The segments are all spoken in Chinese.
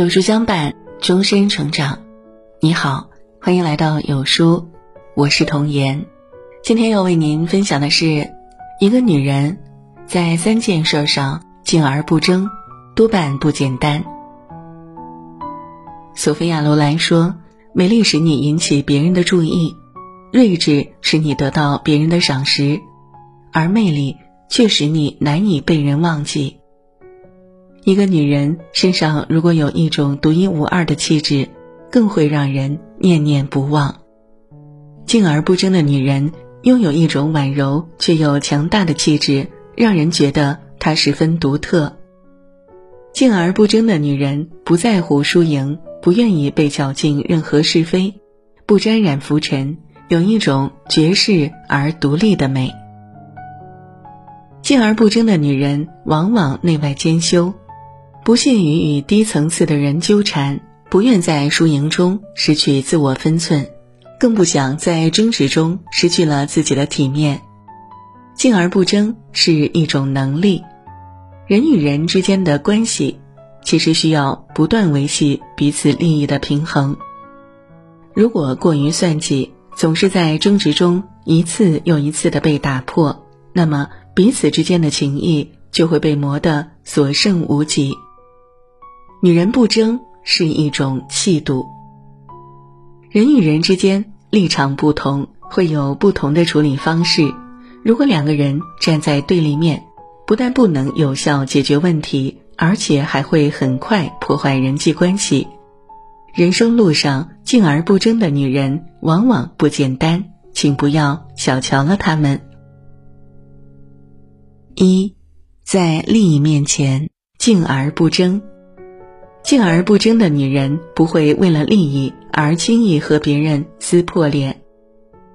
有书相伴，终身成长。你好，欢迎来到有书，我是童言。今天要为您分享的是，一个女人在三件事上静而不争，多半不简单。索菲亚·罗兰说：“美丽使你引起别人的注意，睿智使你得到别人的赏识，而魅力却使你难以被人忘记。”一个女人身上如果有一种独一无二的气质，更会让人念念不忘。静而不争的女人拥有一种婉柔却又强大的气质，让人觉得她十分独特。静而不争的女人不在乎输赢，不愿意被搅进任何是非，不沾染浮尘，有一种绝世而独立的美。静而不争的女人往往内外兼修。不屑于与低层次的人纠缠，不愿在输赢中失去自我分寸，更不想在争执中失去了自己的体面。静而不争是一种能力。人与人之间的关系，其实需要不断维系彼此利益的平衡。如果过于算计，总是在争执中一次又一次的被打破，那么彼此之间的情谊就会被磨得所剩无几。女人不争是一种气度。人与人之间立场不同，会有不同的处理方式。如果两个人站在对立面，不但不能有效解决问题，而且还会很快破坏人际关系。人生路上静而不争的女人往往不简单，请不要小瞧了她们。一，在利益面前静而不争。静而不争的女人不会为了利益而轻易和别人撕破脸。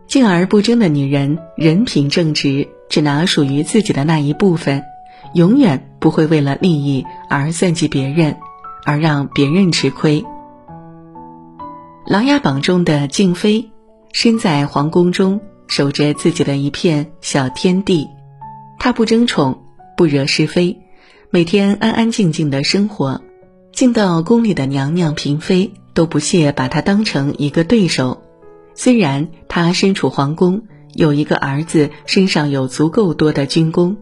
静而不争的女人人品正直，只拿属于自己的那一部分，永远不会为了利益而算计别人，而让别人吃亏。《琅琊榜》中的静妃，身在皇宫中，守着自己的一片小天地，她不争宠，不惹是非，每天安安静静的生活。进到宫里的娘娘嫔妃都不屑把她当成一个对手。虽然她身处皇宫，有一个儿子，身上有足够多的军功，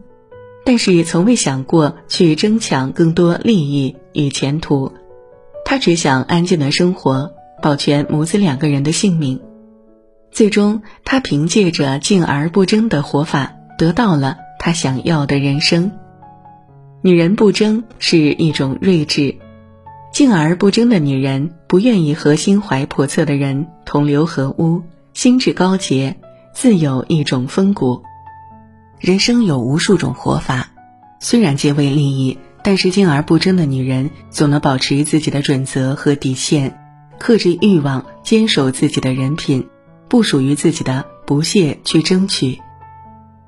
但是从未想过去争抢更多利益与前途。她只想安静的生活，保全母子两个人的性命。最终，她凭借着静而不争的活法，得到了她想要的人生。女人不争是一种睿智。静而不争的女人，不愿意和心怀叵测的人同流合污，心智高洁，自有一种风骨。人生有无数种活法，虽然皆为利益，但是静而不争的女人总能保持自己的准则和底线，克制欲望，坚守自己的人品，不属于自己的不屑去争取。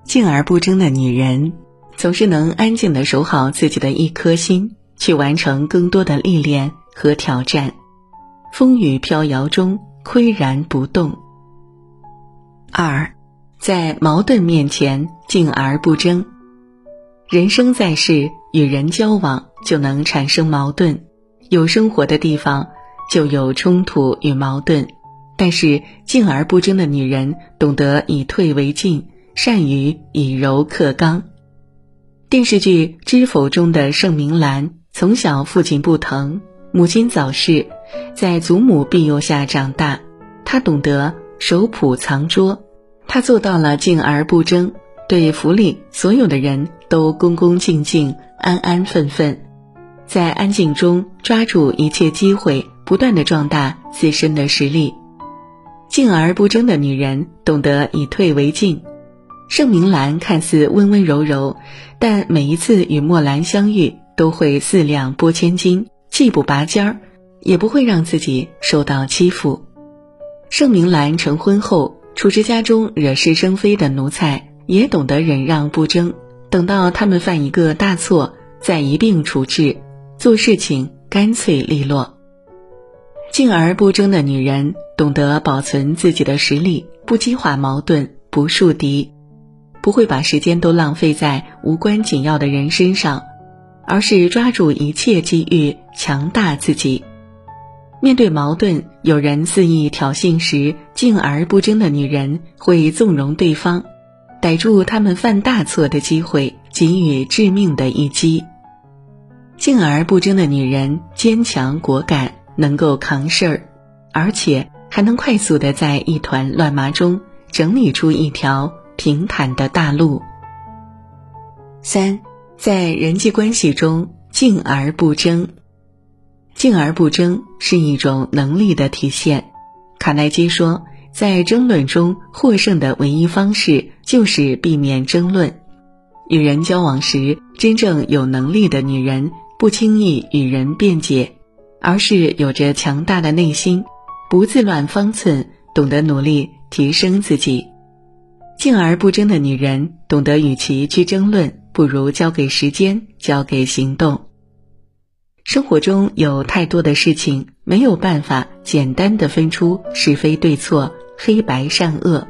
静而不争的女人，总是能安静的守好自己的一颗心。去完成更多的历练和挑战，风雨飘摇中岿然不动。二，在矛盾面前静而不争。人生在世，与人交往就能产生矛盾，有生活的地方就有冲突与矛盾。但是静而不争的女人，懂得以退为进，善于以柔克刚。电视剧《知否》中的盛明兰。从小父亲不疼，母亲早逝，在祖母庇佑下长大。他懂得守朴藏拙，他做到了静而不争，对府里所有的人都恭恭敬敬、安安分分，在安静中抓住一切机会，不断的壮大自身的实力。静而不争的女人懂得以退为进。盛明兰看似温温柔柔，但每一次与墨兰相遇。都会四两拨千斤，既不拔尖儿，也不会让自己受到欺负。盛明兰成婚后，处置家中惹是生非的奴才，也懂得忍让不争，等到他们犯一个大错，再一并处置，做事情干脆利落。静而不争的女人，懂得保存自己的实力，不激化矛盾，不树敌，不会把时间都浪费在无关紧要的人身上。而是抓住一切机遇，强大自己。面对矛盾，有人肆意挑衅时，静而不争的女人会纵容对方，逮住他们犯大错的机会，给予致命的一击。静而不争的女人坚强果敢，能够扛事儿，而且还能快速的在一团乱麻中整理出一条平坦的大路。三，在人际关系中静而不争。静而不争是一种能力的体现。卡耐基说，在争论中获胜的唯一方式就是避免争论。与人交往时，真正有能力的女人。不轻易与人辩解，而是有着强大的内心，不自乱方寸，懂得努力提升自己。静而不争的女人，懂得与其去争论，不如交给时间，交给行动。生活中有太多的事情没有办法简单的分出是非对错、黑白善恶，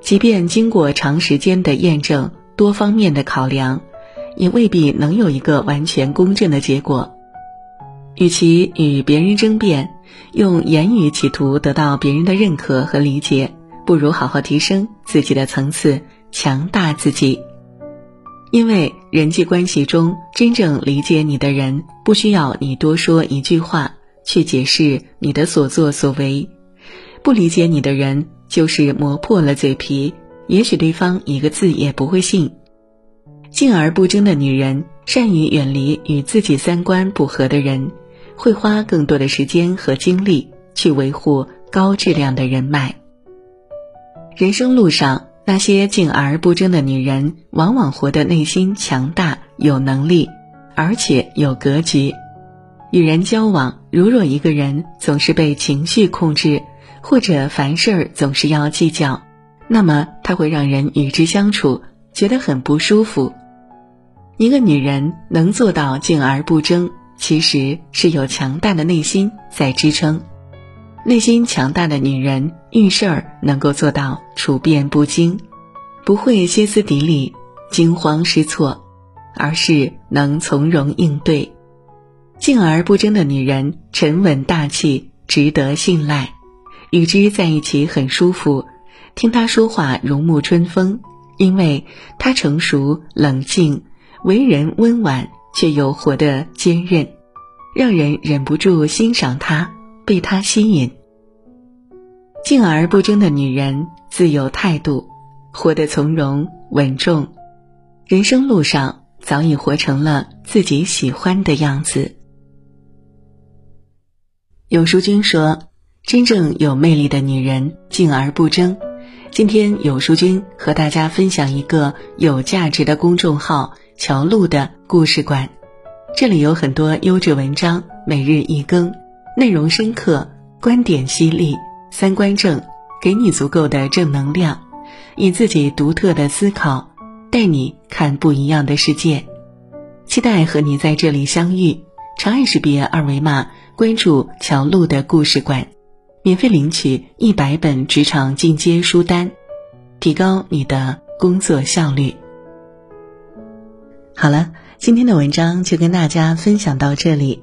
即便经过长时间的验证、多方面的考量。也未必能有一个完全公正的结果。与其与别人争辩，用言语企图得到别人的认可和理解，不如好好提升自己的层次，强大自己。因为人际关系中真正理解你的人，不需要你多说一句话去解释你的所作所为；不理解你的人，就是磨破了嘴皮，也许对方一个字也不会信。静而不争的女人，善于远离与自己三观不合的人，会花更多的时间和精力去维护高质量的人脉。人生路上，那些静而不争的女人，往往活得内心强大、有能力，而且有格局。与人交往，如若一个人总是被情绪控制，或者凡事总是要计较，那么他会让人与之相处觉得很不舒服。一个女人能做到静而不争，其实是有强大的内心在支撑。内心强大的女人遇事儿能够做到处变不惊，不会歇斯底里、惊慌失措，而是能从容应对。静而不争的女人沉稳大气，值得信赖，与之在一起很舒服，听她说话如沐春风，因为她成熟冷静。为人温婉，却又活得坚韧，让人忍不住欣赏她，被她吸引。静而不争的女人自有态度，活得从容稳重，人生路上早已活成了自己喜欢的样子。有书君说：“真正有魅力的女人静而不争。”今天有书君和大家分享一个有价值的公众号。乔露的故事馆，这里有很多优质文章，每日一更，内容深刻，观点犀利，三观正，给你足够的正能量，以自己独特的思考，带你看不一样的世界。期待和你在这里相遇。长按识别二维码关注乔露的故事馆，免费领取一百本职场进阶书单，提高你的工作效率。好了，今天的文章就跟大家分享到这里。